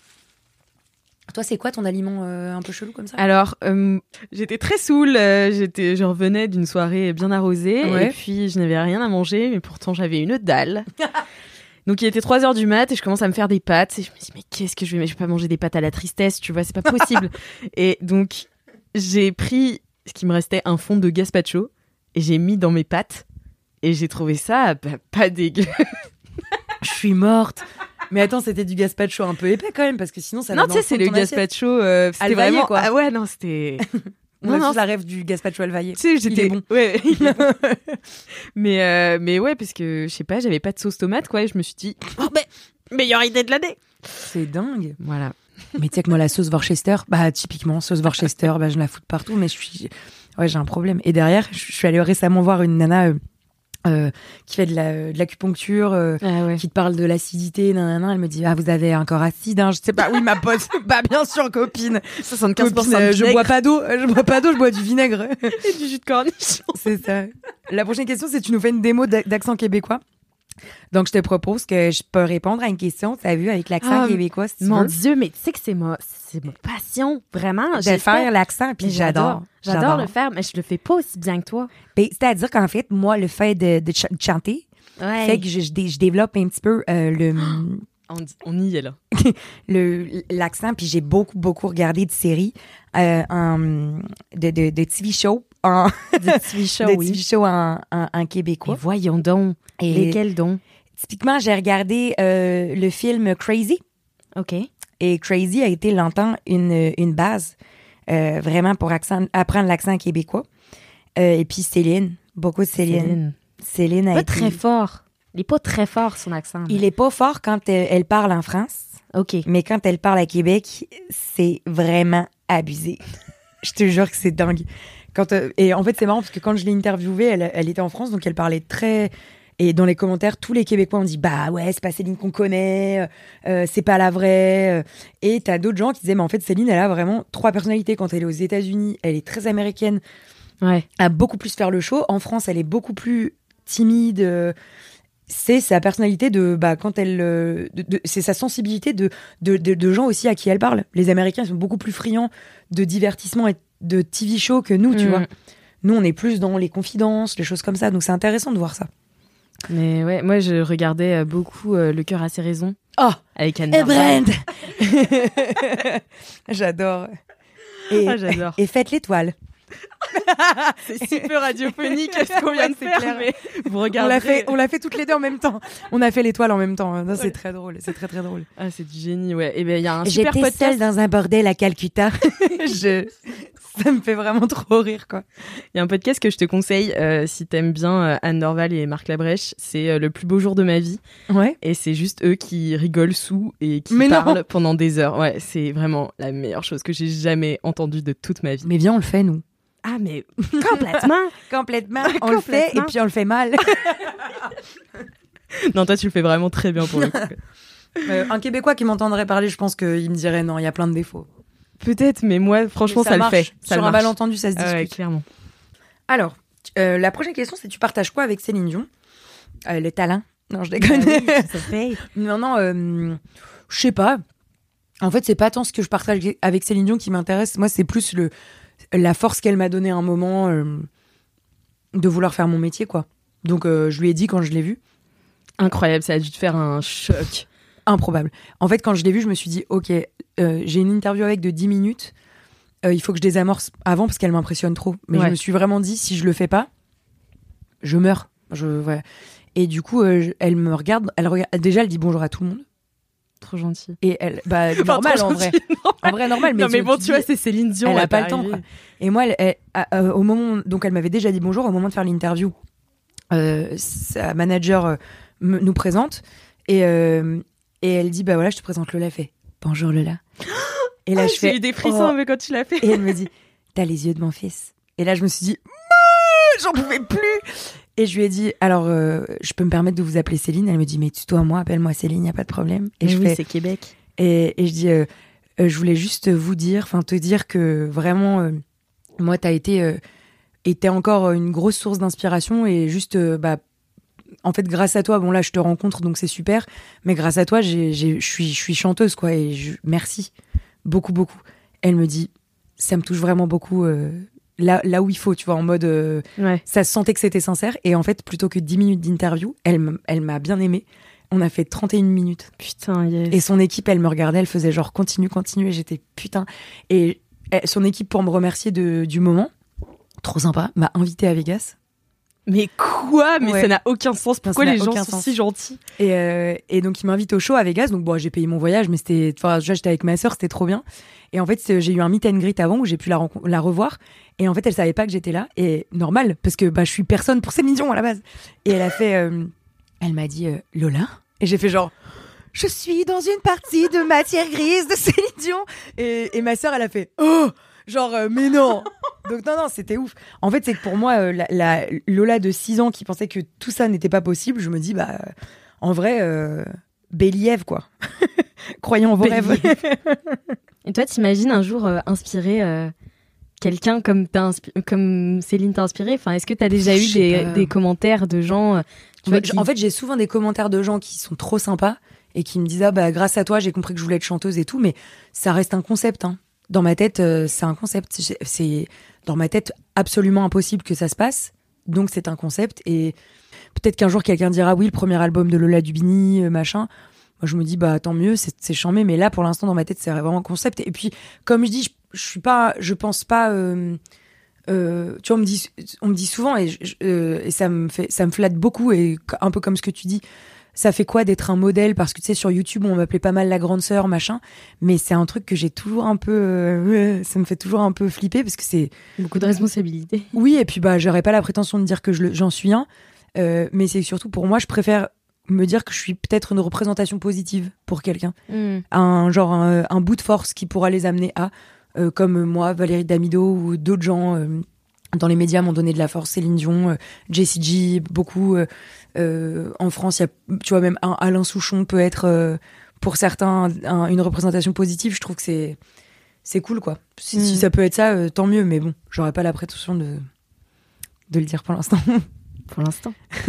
Toi, c'est quoi ton aliment euh, un peu chelou comme ça? Alors, euh, j'étais très saoule. euh, j'étais, je revenais d'une soirée bien arrosée Ouais. et puis je n'avais rien à manger, mais pourtant j'avais une dalle. [laughs] Donc il était 3 heures du mat et je commence à me faire des pâtes et je me dis mais qu'est-ce que je vais je vais pas manger des pâtes à la tristesse, tu vois, c'est pas possible. [laughs] et donc j'ai pris ce qui me restait un fond de gazpacho et j'ai mis dans mes pâtes et j'ai trouvé ça bah, pas dégueu. [laughs] Je suis morte. Mais attends, c'était du gazpacho un peu épais quand même, parce que sinon ça non, tu sais, c'est le gazpacho euh, c'était vraiment quoi. Ah ouais, non, c'était [laughs] On Non, non, la rêve du gazpacho alvaillé. Tu sais, j'étais bon. Ouais, [laughs] [laughs] mais euh, mais ouais, parce que je sais pas, j'avais pas de sauce tomate quoi, et je me suis dit oh ben meilleure idée de l'année. C'est dingue. Voilà. Mais tu sais que moi, la sauce Worcester, bah typiquement, sauce Worcester, bah, je la fous de partout, mais je suis. Ouais, j'ai un problème. Et derrière, je je suis allée récemment voir une nana euh, euh, qui fait de la- de l'acupuncture. euh, Ah ouais. qui te parle de l'acidité, nanana, elle me dit ah vous avez un corps acide, hein. je sais pas, oui ma pote, [laughs] bah bien sûr copine, 75% copine, euh, je bois pas d'eau, je bois pas d'eau, je bois du vinaigre, [laughs] et du jus de cornichon. [laughs] c'est ça. La prochaine question c'est tu nous fais une démo d'a- d'accent québécois, donc je te propose que je peux répondre à une question, t'as vu avec l'accent Ah, québécois, si tu Mon veux, dieu, mais tu sais que c'est ma c'est ma passion, vraiment. de faire l'accent, puis j'adore, J'adore le faire, mais je le fais pas aussi bien que toi. Ben, C'est-à-dire qu'en fait, moi, le fait de, de ch- de chanter Ouais. fait que je, je dé- je développe un petit peu euh, le, [gasps] on, y est là. [laughs] l'accent puis j'ai beaucoup beaucoup regardé de séries euh, en de, de, de TV shows en Des [laughs] TV shows, de oui. TV shows en, en, en Mais québécois. voyons donc. Et Lesquels donc? typiquement, j'ai regardé euh, le film Crazy Ok. Et Crazy a été longtemps une, une base euh, vraiment pour accent, apprendre l'accent québécois. Euh, et puis Céline, beaucoup de Céline. Céline, a Pas été- très fort. Il est pas très fort son accent. Il est pas fort quand elle, elle parle en France. Ok. Mais quand elle parle à Québec, c'est vraiment abusé. [laughs] je te jure que c'est dingue. Quand, euh, et en fait, c'est marrant parce que quand je l'ai interviewée, elle, elle était en France, donc elle parlait très. Et dans les commentaires, tous les Québécois ont dit Bah ouais, c'est pas Céline qu'on connaît, euh, c'est pas la vraie. euh. Et t'as d'autres gens qui disaient Mais en fait, Céline, elle a vraiment trois personnalités. Quand elle est aux États-Unis, elle est très américaine, Ouais. à beaucoup plus faire le show. En France, elle est beaucoup plus timide. euh, c'est sa personnalité de bah quand elle de- de- c'est sa sensibilité de, de, gens aussi à qui elle parle les américains ils sont beaucoup plus friands de divertissement et de TV show que nous tu Mm. vois nous on est plus dans les confidences les choses comme ça donc c'est intéressant de voir ça Mais ouais, moi je regardais euh, beaucoup euh, Le cœur a ses raisons oh avec Anne et. Brand [laughs] j'adore et, Ah, j'adore. et faites l'étoile [laughs] C'est super radiophonique ce qu'on vient de faire, clair. mais vous on regardez. l'a fait on l'a fait toutes les deux en même temps on a fait l'étoile en même temps Non, c'est très drôle c'est très très drôle Ah, c'est du génie, ouais. Et ben il y a un super J'étais podcast. seule dans un bordel à Calcutta. [laughs] je... ça me fait vraiment trop rire, quoi. Il y a un podcast que je te conseille euh, si t'aimes bien euh, Anne Norval et Marc Labrèche. C'est euh, Le plus beau jour de ma vie. Ouais. Et c'est juste eux qui rigolent sous et qui Mais non. parlent pendant des heures. Ouais, c'est vraiment la meilleure chose que j'ai jamais entendue de toute ma vie. Mais viens, on le fait, nous. Ah, mais [laughs] complètement Complètement. [laughs] On le fait et Complètement. puis on le fait mal. [laughs] Non, toi, tu le fais vraiment très bien pour le coup. Euh, un Québécois qui m'entendrait parler, je pense qu'il me dirait non, il y a plein de défauts. Peut-être, mais moi, franchement, Mais ça, marche. le fait. Ça Sur un malentendu, ça se Ah discute. ouais, clairement. Alors, euh, la prochaine question, c'est tu partages quoi avec Céline Dion? Euh, Le talent Non, je déconne. non, non, euh, je sais pas. En fait, c'est pas tant ce que je partage avec Céline Dion qui m'intéresse. Moi, c'est plus le la force qu'elle m'a donnée à un moment euh, de vouloir faire mon métier, quoi. Donc, euh, je lui ai dit quand je l'ai vue. Incroyable, ça a dû te faire un choc. Improbable. En fait, quand je l'ai vue, je me suis dit, ok, euh, j'ai une interview avec de 10 minutes. Il faut que je désamorce avant parce qu'elle m'impressionne trop. Mais Ouais. je me suis vraiment dit, si je le fais pas, je meurs. Je. Et du coup, elle me regarde, elle regarde. Déjà, elle dit bonjour à tout le monde. Trop gentil. Et elle, bah, [laughs] Enfin, normal en vrai. gentil, normal. En vrai, normal. Mais non, mais bon, tu tu vois, c'est Céline Dion. elle a pas le temps, quoi. Et moi, elle- elle- à- euh, au moment, donc elle m'avait déjà dit bonjour. Au moment de faire l'interview, euh, sa manager euh, nous présente et et elle dit bah voilà, je te présente Lola. Fait bonjour Lola. [gasps] Et là, Ah, je J'ai fais eu des frissons oh. mais quand tu l'as fait. Et elle me dit t'as les yeux de mon fils. Et là, je me suis dit j'en pouvais plus. Et je lui ai dit alors euh, je peux me permettre de vous appeler Céline? Elle me dit mais tutoie moi, appelle-moi Céline, y a pas de problème. Et je oui, fais c'est Québec. et, et je dis, euh, euh, je voulais juste vous dire, enfin te dire que vraiment, euh, moi, t'as été, euh, été encore une grosse source d'inspiration et juste, euh, bah, en fait, grâce à toi, bon là, je te rencontre, donc c'est super, mais grâce à toi, je suis chanteuse, quoi, et je, merci beaucoup, beaucoup. Elle me dit, ça me touche vraiment beaucoup. Là, là où il faut, tu vois, en mode, euh, Ouais. ça se sentait que c'était sincère. Et en fait, plutôt que 10 minutes d'interview, elle, elle m'a bien aimé. On a fait 31 minutes. Putain, yes. Et son équipe, elle me regardait, elle faisait genre continue, continue, et j'étais putain. Et elle- son équipe, pour me remercier de, du moment, trop sympa, m'a invité à Vegas. Mais quoi? Mais Ouais. ça n'a aucun sens. Pourquoi les gens sont sens. si gentils? Et, euh, et donc, il m'invite au show à Vegas. Donc, bon, j'ai payé mon voyage, mais c'était. Enfin, j'étais avec ma sœur, c'était trop bien. Et en fait, j'ai eu un meet and greet avant où j'ai pu la revoir. Et en fait, elle savait pas que j'étais là. Et normal, parce que bah, je suis personne pour Céline Dion à la base. Et elle a fait. euh, elle m'a dit euh, Lola Et j'ai fait genre. Je suis dans une partie de matière grise de Céline Dion. Et, et ma sœur, elle a fait Oh Genre, euh, mais non Donc, non, non, c'était ouf. En fait, c'est que pour moi, la, la Lola de 6 ans qui pensait que tout ça n'était pas possible, je me dis, bah, en vrai, Béliève, quoi. [laughs] Croyons en vos rêves. Et toi, t'imagines un jour euh, quelqu'un comme, comme Céline t'a inspiré Enfin, est-ce que t'as déjà Je eu des, commentaires de gens euh, tu En vois, fait, qui- en fait, j'ai souvent des commentaires de gens qui sont trop sympas et qui me disent ah bah grâce à toi j'ai compris que je voulais être chanteuse et tout, mais ça reste un concept. Hein. Dans ma tête, euh, c'est un concept. C'est- dans ma tête absolument impossible que ça se passe. Donc c'est un concept et peut-être qu'un jour quelqu'un dira oui le premier album de Lola Dubini euh, machin. Moi je me dis bah tant mieux c'est c'est chambé mais là pour l'instant dans ma tête c'est vraiment un concept et puis comme je dis je, je suis pas je pense pas euh, euh, tu vois, on me dit, on me dit souvent et, je- euh, et ça me fait, ça me flatte beaucoup et un peu comme ce que tu dis. Ça fait quoi d'être un modèle? Parce que tu sais, sur YouTube, on m'appelait pas mal la grande sœur, machin. Mais c'est un truc que j'ai toujours un peu, [laughs] ça me fait toujours un peu flipper parce que c'est, beaucoup de responsabilités. oui, et puis bah, j'aurais pas la prétention de dire que je j'en suis un, mais c'est surtout pour moi, je préfère me dire que je suis peut-être une représentation positive pour quelqu'un un genre un, un bout de force qui pourra les amener à comme moi Valérie Damido ou d'autres gens euh, dans les médias m'ont donné de la force Céline Dion euh, Jessie J beaucoup euh, euh, en France il y a tu vois même un Alain Souchon peut être euh, pour certains un- une représentation positive je trouve que c'est c'est cool quoi si, Mm. si ça peut être ça euh, tant mieux mais bon j'aurais pas la prétention de de le dire pour l'instant [laughs] Pour l'instant. [laughs]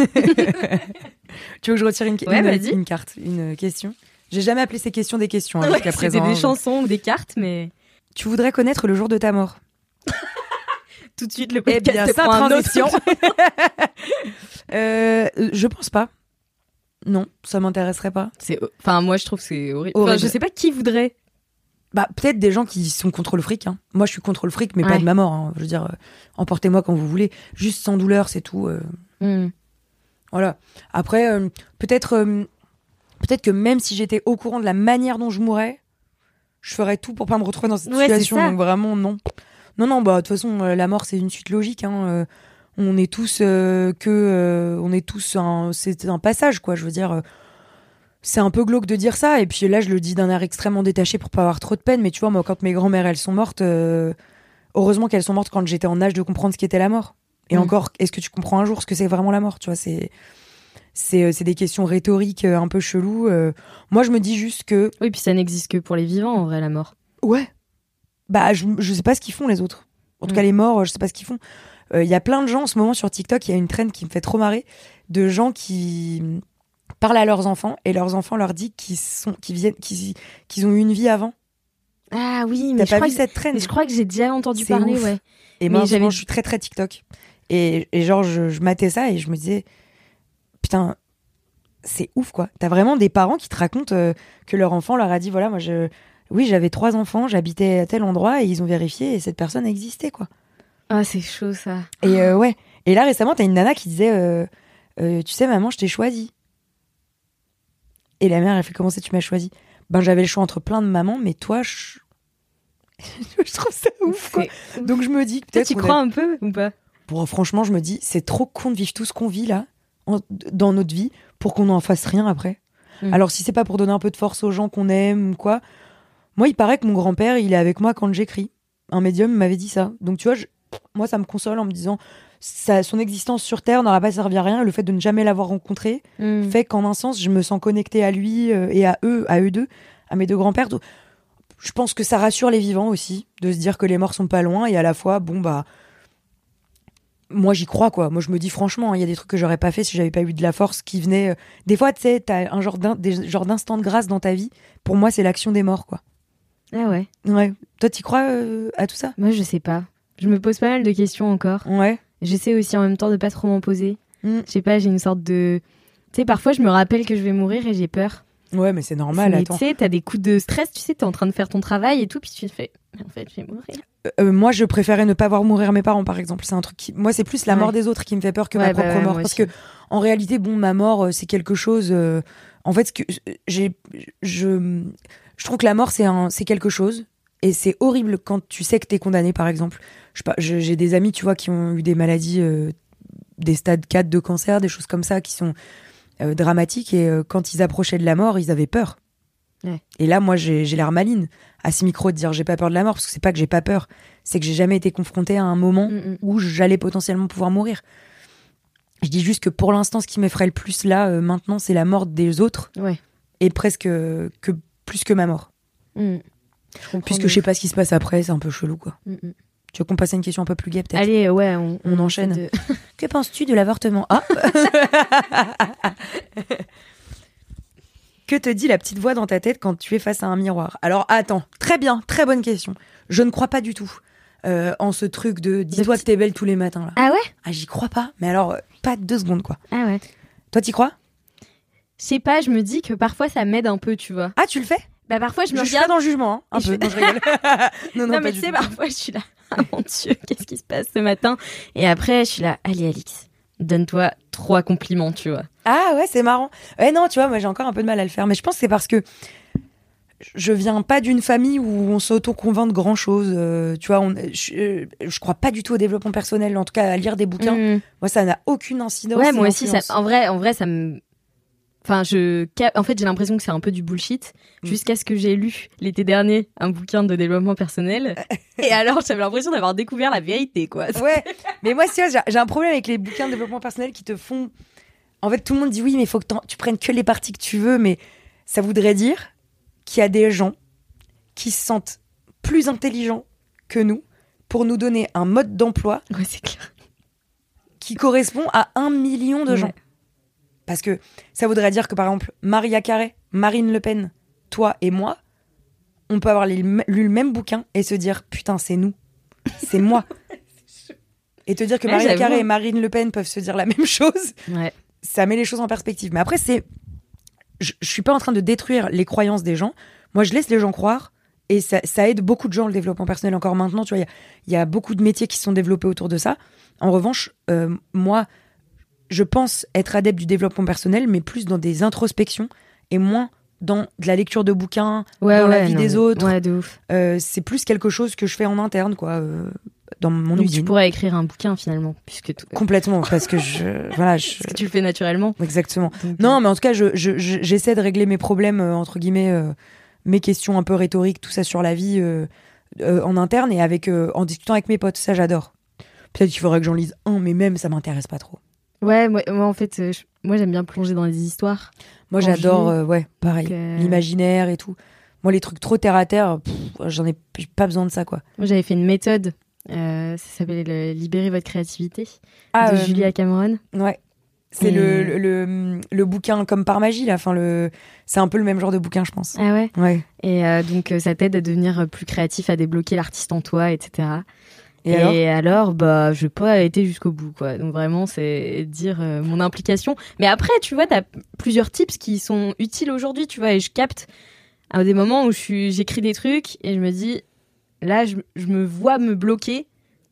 tu veux que je retire une, Ouais, une, carte une question? J'ai jamais appelé ces questions des questions hein, jusqu'à C'était présent des hein. chansons ou des cartes, mais Tu voudrais connaître le jour de ta mort [laughs] tout de suite le Eh podcast bien, un autre- transition. [laughs] Euh, je pense pas. Non, ça m'intéresserait pas. C'est, enfin, moi, je trouve que c'est horrible. Enfin, je sais pas qui voudrait. Bah, peut-être des gens qui sont contre le fric. hein. Moi, je suis contre le fric, mais pas de ma mort. hein. Je veux dire, euh, emportez-moi quand vous voulez. Juste sans douleur, c'est tout. euh, Hmm. voilà. Après, euh, peut-être, peut-être que même si j'étais au courant de la manière dont je mourrais, je ferais tout pour pas me retrouver dans cette Ouais, situation. Donc vraiment, non. Non, non, bah de toute façon, euh, la mort c'est une suite logique. Hein. euh, on est tous euh, que, euh, on est tous, un, c'est un passage, quoi. Je veux dire, c'est un peu glauque de dire ça. Et puis là, je le dis d'un air extrêmement détaché pour pas avoir trop de peine. Mais tu vois, moi, quand mes grand-mères elles sont mortes, heureusement qu'elles sont mortes quand j'étais en âge de comprendre ce qu'était la mort. Et Mm. encore, est-ce que tu comprends un jour ce que c'est vraiment la mort Tu vois, c'est c'est euh, c'est des questions rhétoriques euh, un peu cheloues. euh. Moi, je me dis juste que Oui, puis ça n'existe que pour les vivants, en vrai, la mort. Ouais. Bah, je, je sais pas ce qu'ils font, les autres. En tout Mm. cas, les morts, je sais pas ce qu'ils font. Il y a plein de gens en ce moment sur TikTok, il y a une traîne qui me fait trop marrer, de gens qui parlent à leurs enfants et leurs enfants leur disent qu'ils sont, qu'ils viennent, qu'ils, ont eu une vie avant. Ah oui, mais je, pas crois vu que, cette traîne? mais je crois que j'ai déjà entendu parler, ouf. ouais. Et moi, je suis très très TikTok. Et, et genre, je, je matais ça et je me disais, putain, c'est ouf quoi. T'as vraiment des parents qui te racontent euh, que leur enfant leur a dit, voilà, moi, je, oui, j'avais trois enfants, j'habitais à tel endroit et ils ont vérifié et cette personne existait quoi. Ah, c'est chaud, ça. Et euh, ouais. Et là récemment, t'as une nana qui disait, euh, tu sais, maman, je t'ai choisi. Et la mère, elle fait comment ça, tu m'as choisi? Ben, j'avais le choix entre plein de mamans, mais toi, je, [laughs] je trouve ça ouf quoi. Donc je me dis peut-être tu a- crois un peu ou pas? Bon, franchement, je me dis, c'est trop con de vivre tout ce qu'on vit là, en- dans notre vie, pour qu'on n'en fasse rien après. Mm. Alors, si c'est pas pour donner un peu de force aux gens qu'on aime ou quoi, moi, il paraît que mon grand-père, il est avec moi quand j'écris. Un médium m'avait dit ça. Donc, tu vois, je- moi, ça me console en me disant, ça, son existence sur Terre n'aura pas servi à rien. Le fait de ne jamais l'avoir rencontré Hmm. fait qu'en un sens, je me sens connectée à lui euh, et à eux, à eux deux, à mes deux grands-pères. Je pense que ça rassure les vivants aussi, de se dire que les morts sont pas loin et à la fois, bon, bah. Moi, j'y crois, quoi. Moi, je me dis franchement, il y a des trucs que j'aurais pas fait si j'avais pas eu de la force qui venait. euh, Des fois, tu sais, t'as un genre des d'instant de grâce dans ta vie. Pour moi, c'est l'action des morts, quoi. Ah ouais. Ouais. Toi, t'y crois euh, à tout ça? Moi, je sais pas. Je me pose pas mal de questions encore. Ouais. J'essaie aussi en même temps de pas trop m'en poser. Mm. Je sais pas, j'ai une sorte de. Tu sais, parfois, je me rappelle que je vais mourir et j'ai peur. Ouais, mais c'est normal, Mais. Tu sais, t'as des coups de stress, tu sais, t'es en train de faire ton travail et tout, puis tu te fais. Mais en fait, je vais mourir. Euh, moi, je préférais ne pas voir mourir mes parents, par exemple. C'est un truc qui. Moi, c'est plus la Ouais. mort des autres qui me fait peur que Ouais, ma bah propre ouais, mort. Parce aussi. que, en réalité, bon, ma mort, euh, c'est quelque chose. euh, En fait, ce que j'ai, je, je trouve que la mort, c'est un, c'est quelque chose. Et c'est horrible quand tu sais que t'es condamné, par exemple. Je j'ai des amis, tu vois, qui ont eu des maladies, euh, des stades 4 de cancer, des choses comme ça, qui sont dramatiques. Et quand ils approchaient de la mort, ils avaient peur. Et là, moi, j'ai j'ai l'air maline à ce micro de dire j'ai pas peur de la mort, parce que c'est pas que j'ai pas peur, c'est que j'ai jamais été confrontée à un moment Mm, mm. où j'allais potentiellement pouvoir mourir. Je dis juste que pour l'instant, ce qui m'effraie le plus là, euh, maintenant, c'est la mort des autres, Ouais. et presque euh, que plus que ma mort. Mm. Je Puisque je sais pas ce qui se passe après, c'est un peu chelou, quoi. Mm. Tu veux qu'on passe à une question un peu plus gaie, peut-être? Allez, ouais, on, On enchaîne. de- [laughs] Que penses-tu de l'avortement? Ah [laughs] [laughs] Que te dit la petite voix dans ta tête quand tu es face à un miroir? Alors attends, très bien, très bonne question. Je ne crois pas du tout euh, en ce truc de dis-toi que t'es belle tous les matins là. Ah ouais? Ah j'y crois pas, mais alors euh, pas deux secondes quoi. Ah ouais. Toi t'y crois? Je sais pas, je me dis que parfois ça m'aide un peu, tu vois. Ah tu le fais? Bah parfois je Je, me suis regarde. dans le jugement, hein, un je peu. fais- Non, je rigole. [laughs] [laughs] non, non, mais tu sais, parfois je suis là. [laughs] Ah mon dieu, qu'est-ce qui se passe ce matin? Et après, je suis là. Allez, Alix, donne-toi trois compliments, tu vois. Ah ouais, c'est marrant. Ouais, non, tu vois, moi j'ai encore un peu de mal à le faire, mais je pense que c'est parce que je viens pas d'une famille où on s'auto-convainc de grand chose. tu vois, on, je, euh, je crois pas du tout au développement personnel, en tout cas à lire des bouquins. Mm. Moi, ça n'a aucune incidence. Ouais, moi aussi, ça, en vrai, en vrai, ça me. Enfin, je. En fait, j'ai l'impression que c'est un peu du bullshit, Mm. jusqu'à ce que j'ai lu l'été dernier un bouquin de développement personnel. [laughs] Et alors, j'avais l'impression d'avoir découvert la vérité, quoi. Ouais, mais moi, vois, j'ai- un problème avec les bouquins de développement personnel qui te font. En fait, tout le monde dit oui, mais il faut que tu prennes que les parties que tu veux, mais ça voudrait dire qu'il y a des gens qui se sentent plus intelligents que nous pour nous donner un mode d'emploi Ouais, c'est clair. qui correspond à un million de gens. Parce que ça voudrait dire que, par exemple, Maria Carré, Marine Le Pen, toi et moi, on peut avoir lu le même bouquin et se dire putain, c'est nous, c'est moi. [laughs] Et te dire que Maria. Carré et Marine Le Pen peuvent se dire la même chose, Ouais. ça met les choses en perspective. Mais après, c'est. Je, je suis pas en train de détruire les croyances des gens. Moi, je laisse les gens croire. Et ça, ça aide beaucoup de gens, le développement personnel. Encore maintenant, tu vois, il y a- il y, a beaucoup de métiers qui sont développés autour de ça. En revanche, euh, moi, je pense être adepte du développement personnel, mais plus dans des introspections et moins dans de la lecture de bouquins, Ouais, dans la vie non, des autres. Ouais, de ouf. Euh, c'est plus quelque chose que je fais en interne, quoi, euh, dans mon Donc tu usine. pourrais écrire un bouquin finalement, puisque tout- Complètement, parce que je, [laughs] voilà, je, parce que tu le fais naturellement. exactement. Donc, Non, mais en tout cas, je, je- je- j'essaie de régler mes problèmes, euh, entre guillemets, euh, mes questions un peu rhétoriques, tout ça sur la vie euh, euh, en interne et avec, euh, en discutant avec mes potes. Ça, j'adore. Peut-être qu'il faudrait que j'en lise un, mais même, ça m'intéresse pas trop. Ouais, moi, moi, en fait, euh, je- moi j'aime bien plonger dans les histoires. Moi, j'adore, euh, ouais, pareil, euh, l'imaginaire et tout. Moi, les trucs trop terre à terre, j'en ai pas besoin de ça, quoi. Moi j'avais fait une méthode, euh, ça s'appelait Libérer votre créativité Ah, de Julia Cameron. Ouais. C'est Et- le, le, le, le bouquin comme par magie, là. Enfin, le... C'est un peu le même genre de bouquin, je pense. Ah ouais? Ouais. Et donc ça t'aide à devenir plus créatif, à débloquer l'artiste en toi, etc. Et, alors alors, bah, je vais pas été jusqu'au bout, quoi. Donc vraiment, c'est dire euh, mon implication. Mais après, tu vois, t'as plusieurs tips qui sont utiles aujourd'hui, tu vois, et je capte à des moments où j'écris des trucs et je me dis, là, je, je me vois me bloquer,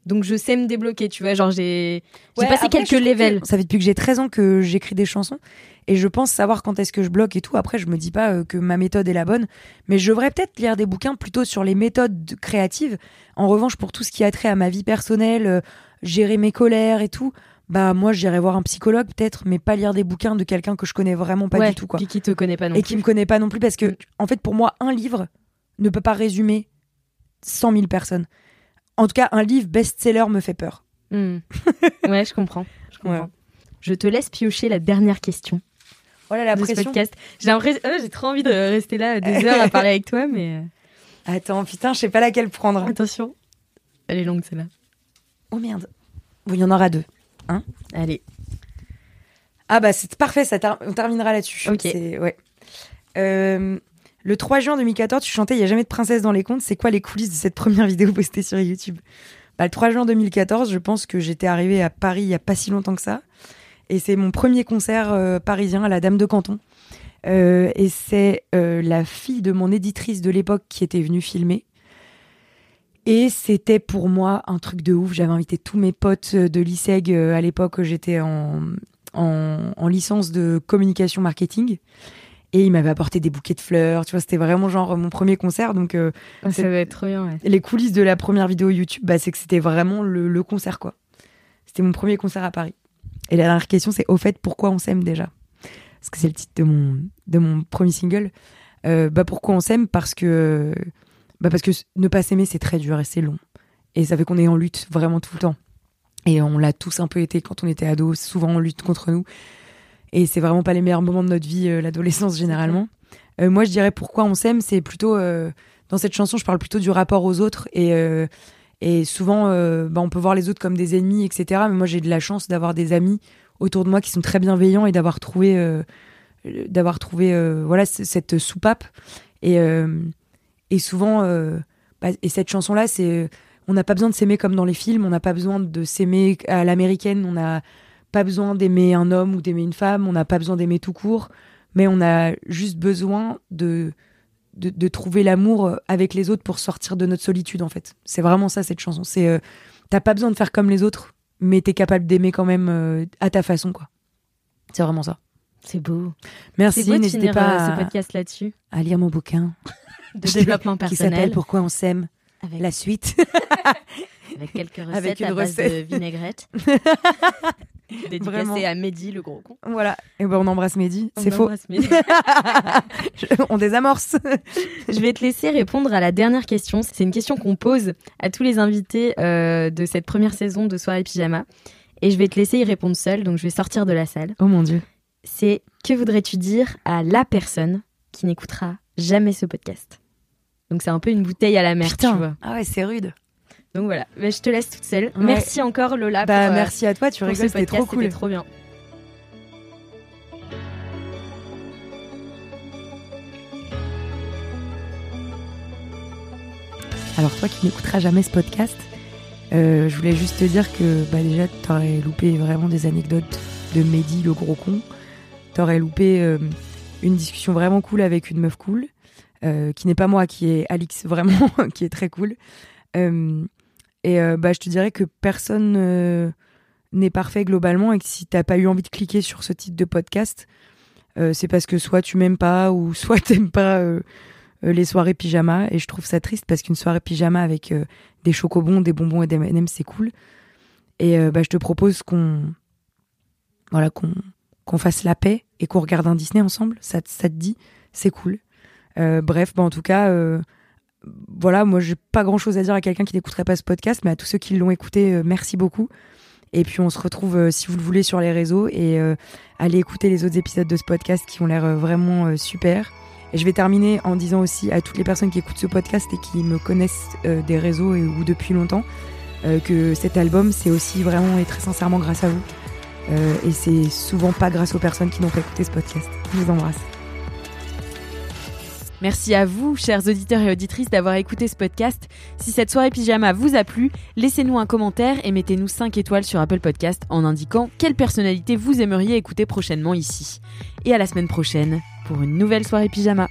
donc je sais me débloquer, tu vois. Genre, j'ai, Ouais, passé après, quelques levels. que Ça fait depuis que j'ai 13 ans que j'écris des chansons et je pense savoir quand est-ce que je bloque et tout. Après, je me dis pas euh, que ma méthode est la bonne, mais je devrais peut-être lire des bouquins plutôt sur les méthodes de- créatives. En revanche, pour tout ce qui a trait à ma vie personnelle, euh, gérer mes colères et tout, bah moi j'irais voir un psychologue peut-être, mais pas lire des bouquins de quelqu'un que je connais vraiment pas ouais, du tout quoi. Puis qui te connaît pas non et plus. qui me connaît pas non plus parce que en fait pour moi un livre ne peut pas résumer 100 000 personnes. En tout cas, un livre best-seller me fait peur. Hmm. [laughs] ouais, je comprends. Je comprends. Ouais. Je te laisse piocher la dernière question. Voilà la de ce pression. podcast. J'ai l'impression- oh, j'ai trop envie de rester là des [laughs] heures à parler avec toi, mais euh, Attends, putain, je sais pas laquelle prendre. attention. Elle est longue celle-là. Oh merde. Bon, il y en aura deux. Allez. Ah bah c'est parfait, ça ter- on terminera là-dessus. Ok. C'est- Ouais. Euh, le 3 juin 2014, tu chantais Il y a jamais de princesse dans les contes. C'est quoi les coulisses de cette première vidéo postée sur YouTube? Bah, Le 3 juin 2014, je pense que j'étais arrivée à Paris il y a pas si longtemps que ça. Et c'est mon premier concert euh, parisien à la Dame de Canton. Euh, et c'est euh, la fille de mon éditrice de l'époque qui était venue filmer. Et c'était pour moi un truc de ouf. J'avais invité tous mes potes de l'ISEG à l'époque. J'étais en, en, en licence de communication marketing. Et il m'avait apporté des bouquets de fleurs. Tu vois, c'était vraiment genre mon premier concert. Donc, euh, ça C'est- va être trop bien. Ouais. les coulisses de la première vidéo YouTube, bah, c'est que c'était vraiment le, le concert, quoi. C'était mon premier concert à Paris. Et la dernière question, c'est au fait, pourquoi on s'aime déjà? Parce que c'est le titre de mon, de mon premier single. Euh, bah, pourquoi on s'aime? Parce que, bah, parce que ne pas s'aimer, c'est très dur et c'est long. Et ça fait qu'on est en lutte vraiment tout le temps. Et on l'a tous un peu été quand on était ado, souvent en lutte contre nous. Et c'est vraiment pas les meilleurs moments de notre vie, euh, l'adolescence généralement. Euh, moi, je dirais pourquoi on s'aime, c'est plutôt euh, dans cette chanson, je parle plutôt du rapport aux autres et et souvent, bah, on peut voir les autres comme des ennemis, etc. Mais moi, j'ai de la chance d'avoir des amis autour de moi qui sont très bienveillants et d'avoir trouvé, d'avoir trouvé, voilà, cette soupape. Et et souvent, bah, et cette chanson-là, c'est, euh, on n'a pas besoin de s'aimer comme dans les films, on n'a pas besoin de s'aimer à l'américaine, on n'a pas besoin d'aimer un homme ou d'aimer une femme, on n'a pas besoin d'aimer tout court, mais on a juste besoin de de, de trouver l'amour avec les autres pour sortir de notre solitude en fait. C'est vraiment ça cette chanson. C'est euh, t'as pas besoin de faire comme les autres, mais t'es capable d'aimer quand même euh, à ta façon quoi. C'est vraiment ça. C'est beau. Merci, n'hésitez pas euh, à, ce podcast là-dessus. à lire mon bouquin [laughs] De développement qui s'appelle personnel. Pourquoi on s'aime. Avec, La suite. [laughs] avec quelques [laughs] recettes Avec une à base recette. de vinaigrette. [laughs] Dédicacée à Mehdi, le gros con. voilà. Et ben on embrasse Mehdi. C'est faux. embrasse Mehdi. Je- [laughs] on désamorce. Je vais te laisser répondre à la dernière question. C'est une question qu'on pose à tous les invités euh, de cette première saison de Soirée Pyjama. Et je vais te laisser y répondre seule, donc je vais sortir de la salle. oh mon dieu. C'est que voudrais-tu dire à la personne qui n'écoutera jamais ce podcast? Donc c'est un peu une bouteille à la mer, tu vois. Putain. Ah ouais, c'est rude. Donc voilà, Mais je te laisse toute seule. Merci encore Lola bah pour, euh, merci à toi, tu rigoles, c'était trop cool. c'était trop bien. Alors toi qui n'écouteras jamais ce podcast, euh, je voulais juste te dire que bah déjà t'aurais loupé vraiment des anecdotes de Mehdi le gros con. T'aurais loupé euh, une discussion vraiment cool avec une meuf cool, euh, qui n'est pas moi, qui est Alix vraiment, [laughs] qui est très cool. Euh, et euh, bah je te dirais que personne n'est parfait globalement et que si t'as pas eu envie de cliquer sur ce type de podcast, euh, c'est parce que soit tu m'aimes pas ou [laughs] soit t'aimes pas euh, les soirées pyjama. Et je trouve ça triste parce qu'une soirée pyjama avec des chocobons, des bonbons et des M&M, c'est cool. Et bah, je te propose qu'on voilà qu'on qu'on fasse la paix et qu'on regarde un Disney ensemble. Ça, ça te dit C'est cool. bref, bah, en tout cas voilà, moi j'ai pas grand chose à dire à quelqu'un qui n'écouterait pas ce podcast, mais à tous ceux qui l'ont écouté, merci beaucoup. Et puis on se retrouve, euh, si vous le voulez, sur les réseaux et euh, allez écouter les autres épisodes de ce podcast qui ont l'air euh, vraiment super. Et je vais terminer en disant aussi à toutes les personnes qui écoutent ce podcast et qui me connaissent des réseaux et, ou depuis longtemps que cet album, c'est aussi vraiment et très sincèrement grâce à vous. et c'est souvent pas grâce aux personnes qui n'ont pas écouté ce podcast. Je vous embrasse. Merci à vous, chers auditeurs et auditrices, d'avoir écouté ce podcast. Si cette soirée pyjama vous a plu, laissez-nous un commentaire et mettez-nous 5 étoiles sur Apple Podcast en indiquant quelle personnalité vous aimeriez écouter prochainement ici. Et à la semaine prochaine pour une nouvelle soirée pyjama.